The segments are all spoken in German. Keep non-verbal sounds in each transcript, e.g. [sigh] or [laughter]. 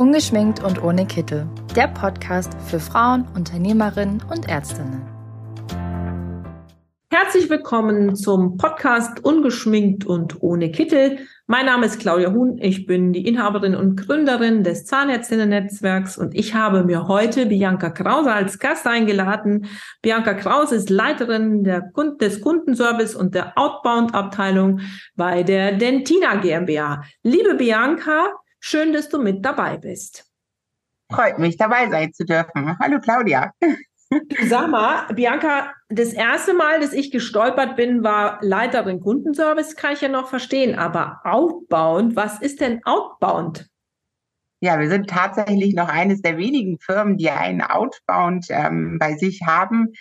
Ungeschminkt und ohne Kittel. Der Podcast für Frauen, Unternehmerinnen und Ärztinnen. Herzlich willkommen zum Podcast Ungeschminkt und ohne Kittel. Mein Name ist Claudia Huhn. Ich bin die Inhaberin und Gründerin des Zahnärztinnen-Netzwerks und ich habe mir heute Bianca Krause als Gast eingeladen. Bianca Krause ist Leiterin der, des Kundenservice und der Outbound-Abteilung bei der Dentina GmbH. Liebe Bianca, Schön, dass du mit dabei bist. Freut mich, dabei sein zu dürfen. Hallo Claudia. Sag mal, Bianca, das erste Mal, dass ich gestolpert bin, war Leiterin Kundenservice, kann ich ja noch verstehen. Aber Outbound, was ist denn Outbound? Ja, wir sind tatsächlich noch eines der wenigen Firmen, die einen Outbound ähm, bei sich haben.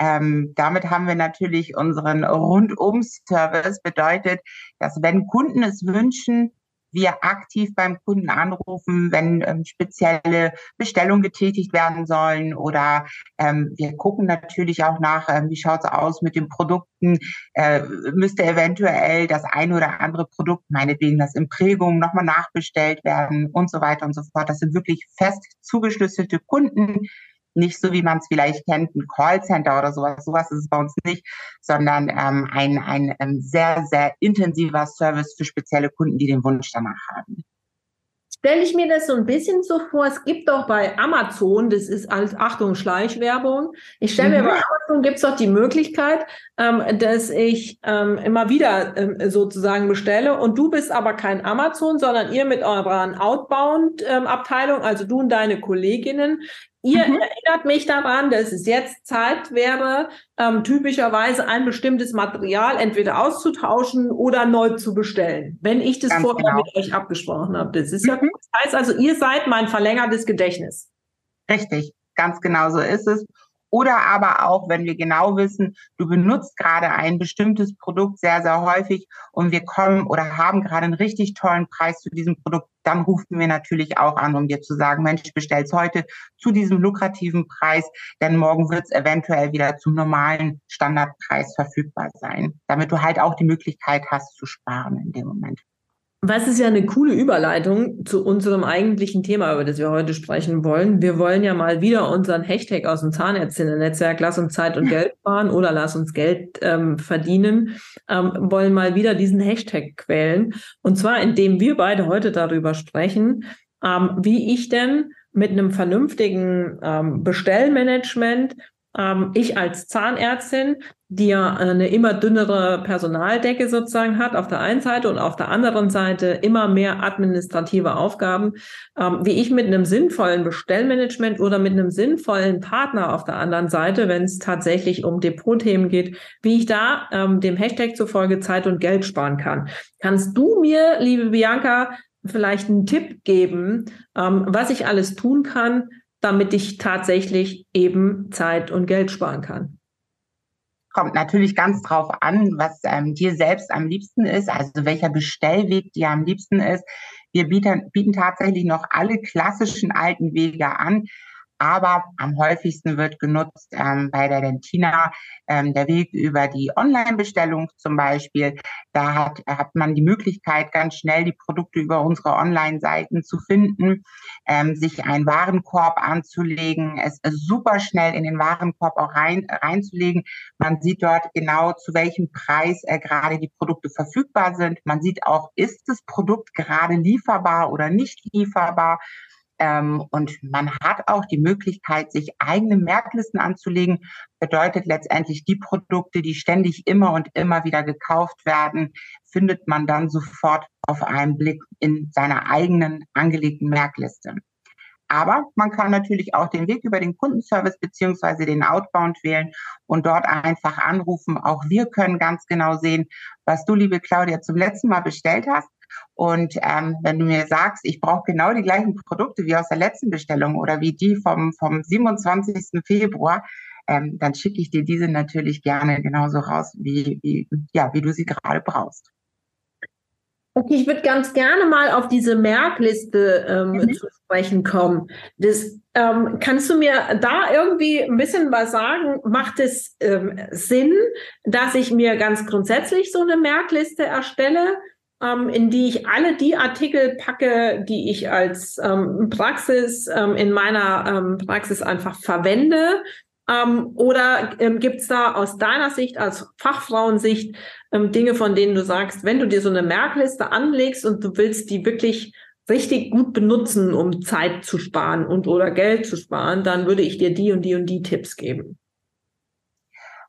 Ähm, damit haben wir natürlich unseren Rundum-Service bedeutet, dass wenn Kunden es wünschen, wir aktiv beim Kunden anrufen, wenn ähm, spezielle Bestellungen getätigt werden sollen oder ähm, wir gucken natürlich auch nach, ähm, wie schaut's aus mit den Produkten, äh, müsste eventuell das ein oder andere Produkt, meinetwegen das Imprägum, nochmal nachbestellt werden und so weiter und so fort. Das sind wirklich fest zugeschlüsselte Kunden, nicht so, wie man es vielleicht kennt, ein Callcenter oder sowas. Sowas ist es bei uns nicht, sondern ähm, ein, ein ähm, sehr, sehr intensiver Service für spezielle Kunden, die den Wunsch danach haben stelle ich mir das so ein bisschen so vor, es gibt doch bei Amazon, das ist als Achtung Schleichwerbung, ich stelle mir mhm. bei Amazon gibt es doch die Möglichkeit, ähm, dass ich ähm, immer wieder ähm, sozusagen bestelle und du bist aber kein Amazon, sondern ihr mit eurer Outbound-Abteilung, ähm, also du und deine Kolleginnen, Ihr mhm. erinnert mich daran, dass es jetzt Zeit wäre, ähm, typischerweise ein bestimmtes Material entweder auszutauschen oder neu zu bestellen, wenn ich das Ganz vorher genau. mit euch abgesprochen habe. Das ist mhm. ja gut. Das heißt also, ihr seid mein verlängertes Gedächtnis. Richtig, ganz genau so ist es. Oder aber auch, wenn wir genau wissen, du benutzt gerade ein bestimmtes Produkt sehr, sehr häufig und wir kommen oder haben gerade einen richtig tollen Preis zu diesem Produkt, dann rufen wir natürlich auch an, um dir zu sagen, Mensch, bestell's heute zu diesem lukrativen Preis, denn morgen wird es eventuell wieder zum normalen Standardpreis verfügbar sein, damit du halt auch die Möglichkeit hast zu sparen in dem Moment. Was ist ja eine coole Überleitung zu unserem eigentlichen Thema, über das wir heute sprechen wollen. Wir wollen ja mal wieder unseren Hashtag aus dem Zahnärztinnen-Netzwerk Lass uns Zeit und [laughs] Geld sparen oder Lass uns Geld ähm, verdienen, ähm, wollen mal wieder diesen Hashtag quälen. Und zwar, indem wir beide heute darüber sprechen, ähm, wie ich denn mit einem vernünftigen ähm, Bestellmanagement ähm, ich als Zahnärztin, die ja eine immer dünnere Personaldecke sozusagen hat, auf der einen Seite und auf der anderen Seite immer mehr administrative Aufgaben, ähm, wie ich mit einem sinnvollen Bestellmanagement oder mit einem sinnvollen Partner auf der anderen Seite, wenn es tatsächlich um Depotthemen geht, wie ich da ähm, dem Hashtag zufolge Zeit und Geld sparen kann. Kannst du mir, liebe Bianca, vielleicht einen Tipp geben, ähm, was ich alles tun kann, damit ich tatsächlich eben Zeit und Geld sparen kann? Kommt natürlich ganz drauf an, was ähm, dir selbst am liebsten ist, also welcher Bestellweg dir am liebsten ist. Wir bieten, bieten tatsächlich noch alle klassischen alten Wege an aber am häufigsten wird genutzt ähm, bei der Dentina ähm, der Weg über die Online-Bestellung zum Beispiel. Da hat, hat man die Möglichkeit, ganz schnell die Produkte über unsere Online-Seiten zu finden, ähm, sich einen Warenkorb anzulegen, es super schnell in den Warenkorb auch rein, reinzulegen. Man sieht dort genau, zu welchem Preis äh, gerade die Produkte verfügbar sind. Man sieht auch, ist das Produkt gerade lieferbar oder nicht lieferbar. Ähm, und man hat auch die Möglichkeit, sich eigene Merklisten anzulegen. Bedeutet letztendlich die Produkte, die ständig immer und immer wieder gekauft werden, findet man dann sofort auf einen Blick in seiner eigenen angelegten Merkliste. Aber man kann natürlich auch den Weg über den Kundenservice beziehungsweise den Outbound wählen und dort einfach anrufen. Auch wir können ganz genau sehen, was du, liebe Claudia, zum letzten Mal bestellt hast und ähm, wenn du mir sagst, ich brauche genau die gleichen Produkte wie aus der letzten Bestellung oder wie die vom, vom 27. Februar, ähm, dann schicke ich dir diese natürlich gerne genauso raus, wie, wie, ja, wie du sie gerade brauchst. Okay, ich würde ganz gerne mal auf diese Merkliste ähm, mhm. zu sprechen kommen. Das, ähm, kannst du mir da irgendwie ein bisschen was sagen? Macht es ähm, Sinn, dass ich mir ganz grundsätzlich so eine Merkliste erstelle? Ähm, in die ich alle die Artikel packe, die ich als ähm, Praxis ähm, in meiner Praxis einfach verwende? Ähm, oder ähm, gibt es da aus deiner Sicht, als Fachfrauensicht, ähm, Dinge, von denen du sagst, wenn du dir so eine Merkliste anlegst und du willst die wirklich richtig gut benutzen, um Zeit zu sparen und oder Geld zu sparen, dann würde ich dir die und die und die Tipps geben.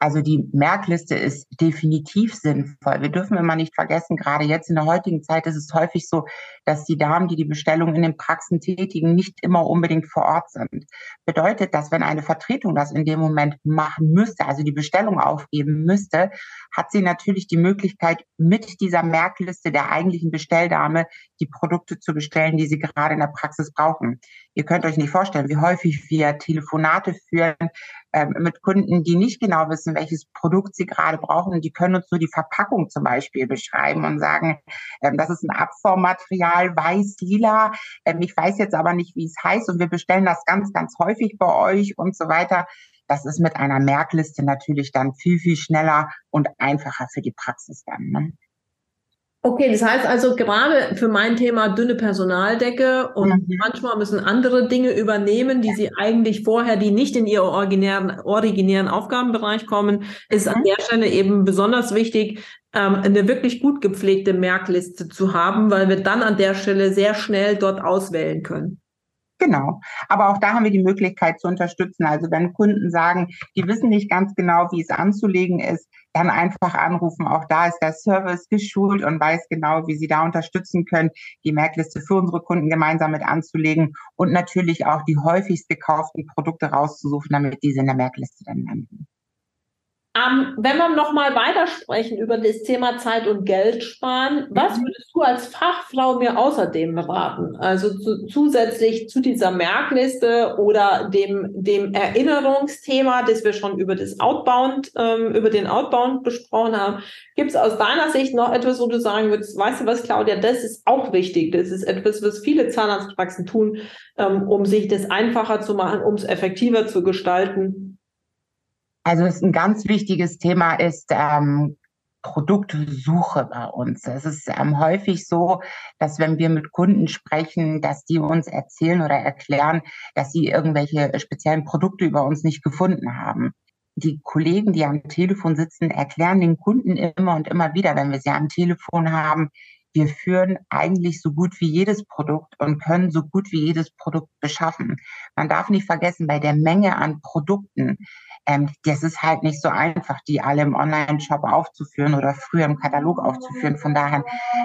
Also die Merkliste ist definitiv sinnvoll. Wir dürfen immer nicht vergessen, gerade jetzt in der heutigen Zeit ist es häufig so, dass die Damen, die die Bestellung in den Praxen tätigen, nicht immer unbedingt vor Ort sind. Bedeutet, dass wenn eine Vertretung das in dem Moment machen müsste, also die Bestellung aufgeben müsste, hat sie natürlich die Möglichkeit, mit dieser Merkliste der eigentlichen Bestelldame die Produkte zu bestellen, die sie gerade in der Praxis brauchen. Ihr könnt euch nicht vorstellen, wie häufig wir Telefonate führen ähm, mit Kunden, die nicht genau wissen, welches Produkt sie gerade brauchen. Die können uns nur die Verpackung zum Beispiel beschreiben und sagen, ähm, das ist ein Abformmaterial, weiß, lila. Ähm, ich weiß jetzt aber nicht, wie es heißt und wir bestellen das ganz, ganz häufig bei euch und so weiter. Das ist mit einer Merkliste natürlich dann viel, viel schneller und einfacher für die Praxis dann. Ne? Okay, das heißt also gerade für mein Thema dünne Personaldecke und mhm. manchmal müssen andere Dinge übernehmen, die sie eigentlich vorher, die nicht in ihren originären, originären Aufgabenbereich kommen, ist mhm. an der Stelle eben besonders wichtig, ähm, eine wirklich gut gepflegte Merkliste zu haben, weil wir dann an der Stelle sehr schnell dort auswählen können. Genau. Aber auch da haben wir die Möglichkeit zu unterstützen. Also wenn Kunden sagen, die wissen nicht ganz genau, wie es anzulegen ist, dann einfach anrufen. Auch da ist der Service geschult und weiß genau, wie sie da unterstützen können, die Merkliste für unsere Kunden gemeinsam mit anzulegen und natürlich auch die häufigst gekauften Produkte rauszusuchen, damit diese in der Merkliste dann landen. Ähm, wenn wir nochmal weitersprechen über das Thema Zeit und Geld sparen, was mhm. würdest du als Fachfrau mir außerdem beraten? Also zu, zusätzlich zu dieser Merkliste oder dem, dem Erinnerungsthema, das wir schon über das Outbound, ähm, über den Outbound besprochen haben. Gibt es aus deiner Sicht noch etwas, wo du sagen würdest, weißt du was, Claudia, das ist auch wichtig. Das ist etwas, was viele Zahnarztpraxen tun, ähm, um sich das einfacher zu machen, um es effektiver zu gestalten. Also es ist ein ganz wichtiges Thema ist ähm, Produktsuche bei uns. Es ist ähm, häufig so, dass wenn wir mit Kunden sprechen, dass die uns erzählen oder erklären, dass sie irgendwelche speziellen Produkte über uns nicht gefunden haben. Die Kollegen, die am Telefon sitzen, erklären den Kunden immer und immer wieder, wenn wir sie am Telefon haben, wir führen eigentlich so gut wie jedes Produkt und können so gut wie jedes Produkt beschaffen. Man darf nicht vergessen, bei der Menge an Produkten ähm, das ist halt nicht so einfach, die alle im Online-Shop aufzuführen oder früher im Katalog aufzuführen. Von daher,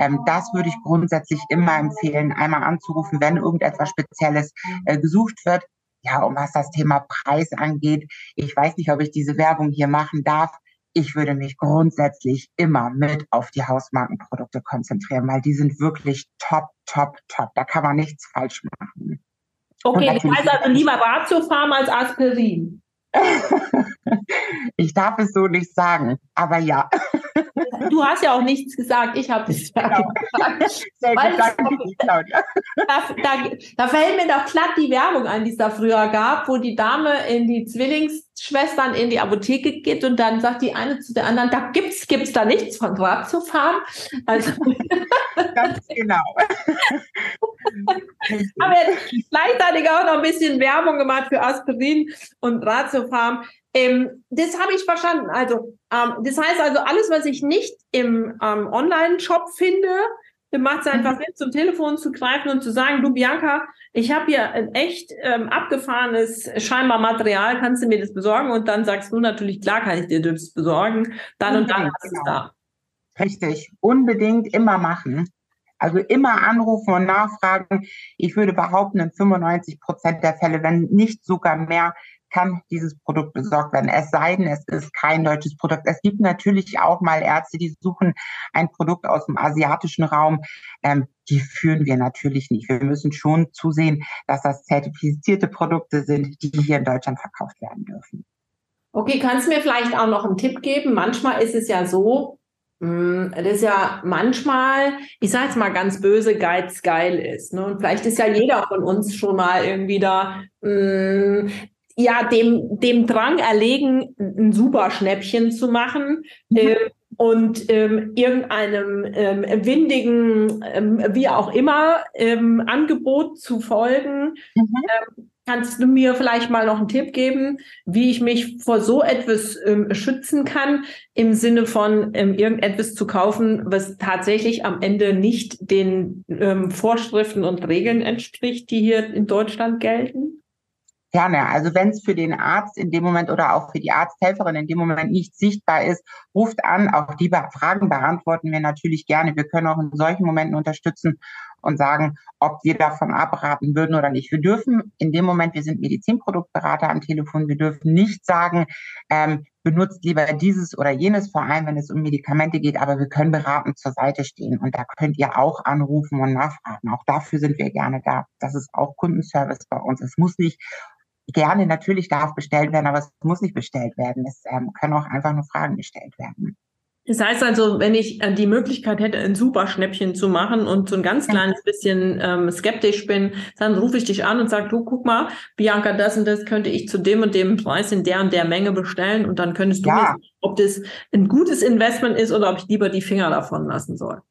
ähm, das würde ich grundsätzlich immer empfehlen, einmal anzurufen, wenn irgendetwas Spezielles äh, gesucht wird. Ja, und was das Thema Preis angeht, ich weiß nicht, ob ich diese Werbung hier machen darf. Ich würde mich grundsätzlich immer mit auf die Hausmarkenprodukte konzentrieren, weil die sind wirklich top, top, top. Da kann man nichts falsch machen. Okay, das heißt also lieber Ratiofarm als Aspirin. [laughs] ich darf es so nicht sagen, aber ja. Du hast ja auch nichts gesagt, ich habe [laughs] es genau. gesagt. Da, da, da fällt mir doch glatt die Werbung ein, die es da früher gab, wo die Dame in die Zwillingsschwestern in die Apotheke geht und dann sagt die eine zu der anderen, da gibt's, gibt's da nichts von Ratiofarm. Also [laughs] Ganz genau. [laughs] Aber gleichzeitig auch noch ein bisschen Werbung gemacht für Aspirin und Ratiofarm. Ähm, das habe ich verstanden. Also, ähm, das heißt also, alles, was ich nicht im ähm, Online-Shop finde, macht es einfach Sinn, zum Telefon zu greifen und zu sagen, du Bianca, ich habe hier ein echt ähm, abgefahrenes scheinbar Material, kannst du mir das besorgen? Und dann sagst du natürlich, klar kann ich dir das besorgen. Dann und dann ist es da. Richtig, unbedingt immer machen. Also immer anrufen und nachfragen. Ich würde behaupten, in 95 Prozent der Fälle, wenn nicht sogar mehr, kann dieses Produkt besorgt werden. Es sei denn, es ist kein deutsches Produkt. Es gibt natürlich auch mal Ärzte, die suchen ein Produkt aus dem asiatischen Raum. Ähm, die führen wir natürlich nicht. Wir müssen schon zusehen, dass das zertifizierte Produkte sind, die hier in Deutschland verkauft werden dürfen. Okay, kannst du mir vielleicht auch noch einen Tipp geben? Manchmal ist es ja so, hm, das ist ja manchmal, ich sage jetzt mal ganz böse, Geiz geil ist. Ne? Und vielleicht ist ja jeder von uns schon mal irgendwie da mh, hm, ja, dem, dem Drang erlegen, ein super Schnäppchen zu machen. Äh, und ähm, irgendeinem ähm, windigen, ähm, wie auch immer, ähm, Angebot zu folgen. Mhm. Ähm, kannst du mir vielleicht mal noch einen Tipp geben, wie ich mich vor so etwas ähm, schützen kann, im Sinne von irgendetwas zu kaufen, was tatsächlich am Ende nicht den Vorschriften und Regeln entspricht, die hier in Deutschland gelten? Gerne. Also wenn es für den Arzt in dem Moment oder auch für die Arzthelferin in dem Moment nicht sichtbar ist, ruft an. Auch die Fragen beantworten wir natürlich gerne. Wir können auch in solchen Momenten unterstützen und sagen, ob wir davon abraten würden oder nicht. Wir dürfen in dem Moment, wir sind Medizinproduktberater am Telefon, wir dürfen nicht sagen, ähm, benutzt lieber dieses oder jenes, vor allem wenn es um Medikamente geht, aber wir können beratend zur Seite stehen und da könnt ihr auch anrufen und nachfragen. Auch dafür sind wir gerne da. Das ist auch Kundenservice bei uns. Es muss nicht gerne natürlich darf bestellt werden, aber es muss nicht bestellt werden. Es ähm, können auch einfach nur Fragen gestellt werden. Das heißt also, wenn ich äh, die Möglichkeit hätte, ein super Schnäppchen zu machen und so ein ganz kleines bisschen ähm, skeptisch bin, dann rufe ich dich an und sage, du guck mal, Bianca, das und das könnte ich zu dem und dem Preis in der und der Menge bestellen und dann könntest du ja. mir ob das ein gutes Investment ist oder ob ich lieber die Finger davon lassen soll.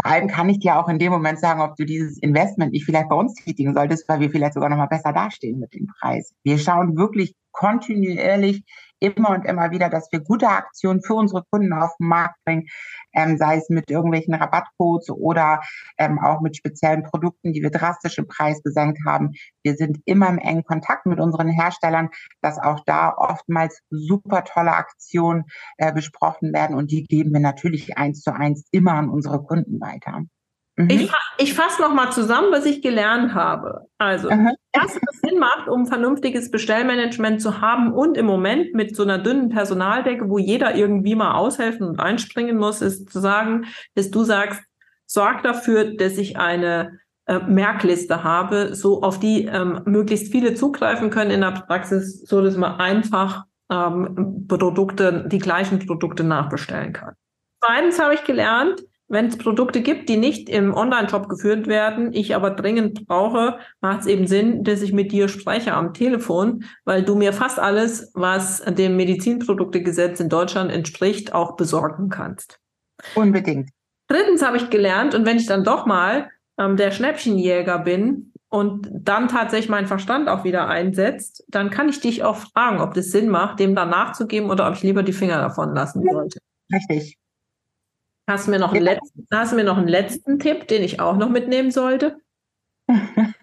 Vor allem kann ich dir auch in dem Moment sagen, ob du dieses Investment nicht vielleicht bei uns tätigen solltest, weil wir vielleicht sogar noch mal besser dastehen mit dem Preis. Wir schauen wirklich kontinuierlich immer und immer wieder, dass wir gute Aktionen für unsere Kunden auf den Markt bringen, ähm, sei es mit irgendwelchen Rabattcodes oder ähm, auch mit speziellen Produkten, die wir drastisch im Preis gesenkt haben. Wir sind immer im engen Kontakt mit unseren Herstellern, dass auch da oftmals super tolle Aktionen äh, besprochen werden und die geben wir natürlich eins zu eins immer an unsere Kunden weiter. Mhm. Ich, ich fasse nochmal zusammen, was ich gelernt habe. Also, mhm. was Sinn macht, um vernünftiges Bestellmanagement zu haben und im Moment mit so einer dünnen Personaldecke, wo jeder irgendwie mal aushelfen und einspringen muss, ist zu sagen, dass du sagst, sorg dafür, dass ich eine äh, Merkliste habe, so auf die ähm, möglichst viele zugreifen können in der Praxis, so dass man einfach ähm, Produkte, die gleichen Produkte nachbestellen kann. Zweitens habe ich gelernt, wenn es Produkte gibt, die nicht im Online-Shop geführt werden, ich aber dringend brauche, macht es eben Sinn, dass ich mit dir spreche am Telefon, weil du mir fast alles, was dem Medizinproduktegesetz in Deutschland entspricht, auch besorgen kannst. Unbedingt. Drittens habe ich gelernt, und wenn ich dann doch mal ähm, der Schnäppchenjäger bin und dann tatsächlich mein Verstand auch wieder einsetzt, dann kann ich dich auch fragen, ob das Sinn macht, dem dann nachzugeben oder ob ich lieber die Finger davon lassen sollte. Richtig. Hast du mir noch einen, letzten, hast mir noch einen letzten Tipp, den ich auch noch mitnehmen sollte? [laughs]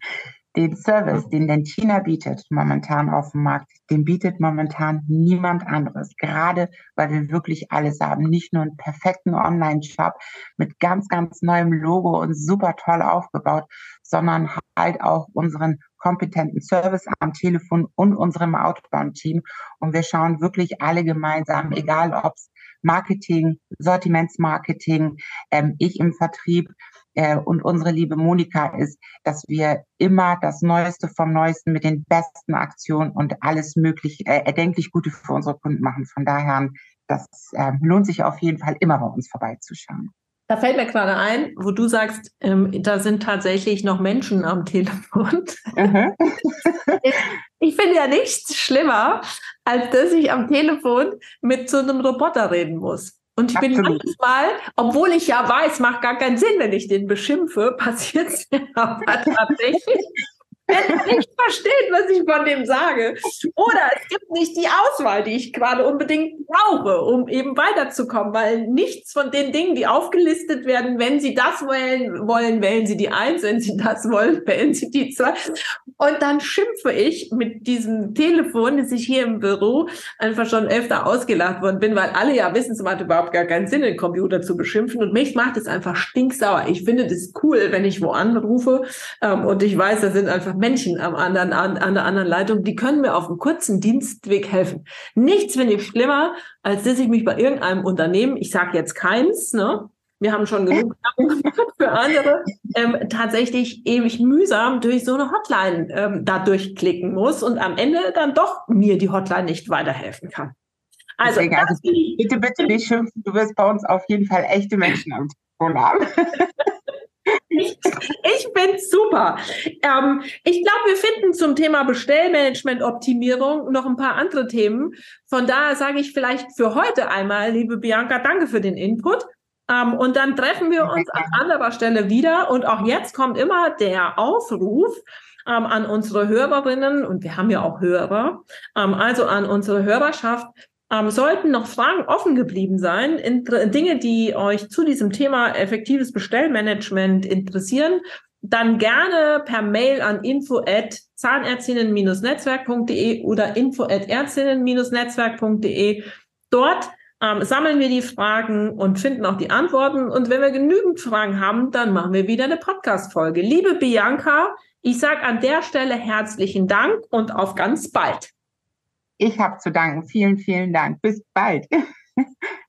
den Service, den Dentina bietet momentan auf dem Markt, den bietet momentan niemand anderes. Gerade weil wir wirklich alles haben. Nicht nur einen perfekten Online-Shop mit ganz, ganz neuem Logo und super toll aufgebaut, sondern halt auch unseren kompetenten Service am Telefon und unserem Outbound-Team. Und wir schauen wirklich alle gemeinsam, egal ob es Marketing, Sortimentsmarketing, ähm, ich im Vertrieb äh, und unsere liebe Monika ist, dass wir immer das Neueste vom Neuesten mit den besten Aktionen und alles möglich, äh, erdenklich Gute für unsere Kunden machen. Von daher, das äh, lohnt sich auf jeden Fall immer bei uns vorbeizuschauen. Da fällt mir gerade ein, wo du sagst, ähm, da sind tatsächlich noch Menschen am Telefon. Mhm. [laughs] ich, finde ja nichts schlimmer, als dass ich am Telefon mit so einem Roboter reden muss. Und ich Absolut. bin manchmal, obwohl ich ja weiß, macht gar keinen Sinn, wenn ich den beschimpfe, [laughs] passiert es aber tatsächlich wenn nicht versteht, was ich von dem sage. Oder es gibt nicht die Auswahl, die ich gerade unbedingt brauche, um eben weiterzukommen, weil nichts von den Dingen, die aufgelistet werden, wenn Sie das wählen wollen, wählen Sie die eins, wenn Sie das wollen, [laughs] wählen Sie die zwei. Und dann schimpfe ich mit diesem Telefon, dass ich hier im Büro einfach schon öfter ausgelacht worden bin, weil alle ja wissen, es macht überhaupt gar keinen Sinn, den Computer zu beschimpfen. Und mich macht es einfach stinksauer. Ich finde das cool, wenn ich wo anrufe ähm, und ich weiß, da sind einfach Menschen am anderen, an, an der anderen Leitung, die können mir auf einem kurzen Dienstweg helfen. Nichts finde ich schlimmer, als dass ich mich bei irgendeinem Unternehmen, ich sage jetzt keins, ne, wir haben schon genug für andere, ähm, tatsächlich ewig mühsam durch so eine Hotline ähm, da durchklicken muss und am Ende dann doch mir die Hotline nicht weiterhelfen kann. Also, also bitte, bitte nicht schimpfen, du wirst bei uns auf jeden Fall echte Menschen am Telefon haben. [laughs] ich, ich finde super. Ähm, ich glaube, wir finden zum Thema Bestellmanagement-Optimierung noch ein paar andere Themen. Von daher sage ich vielleicht für heute einmal, liebe Bianca, danke für den Input. Ähm, und dann treffen wir uns an anderer Stelle wieder. Und auch jetzt kommt immer der Aufruf ähm, an unsere Hörerinnen, und wir haben ja auch Hörer, ähm, also an unsere Hörerschaft, ähm, sollten noch Fragen offen geblieben sein, Dinge, die euch zu diesem Thema effektives Bestellmanagement interessieren, dann gerne per Mail an info at zahnärztinnen-netzwerk.de oder info at ärztinnen-netzwerk.de. Dort ähm, sammeln wir die Fragen und finden auch die Antworten. Und wenn wir genügend Fragen haben, dann machen wir wieder eine Podcast-Folge. Liebe Bianca, ich sage an der Stelle herzlichen Dank und auf ganz bald. Ich habe zu danken. Vielen, vielen Dank. Bis bald. [laughs]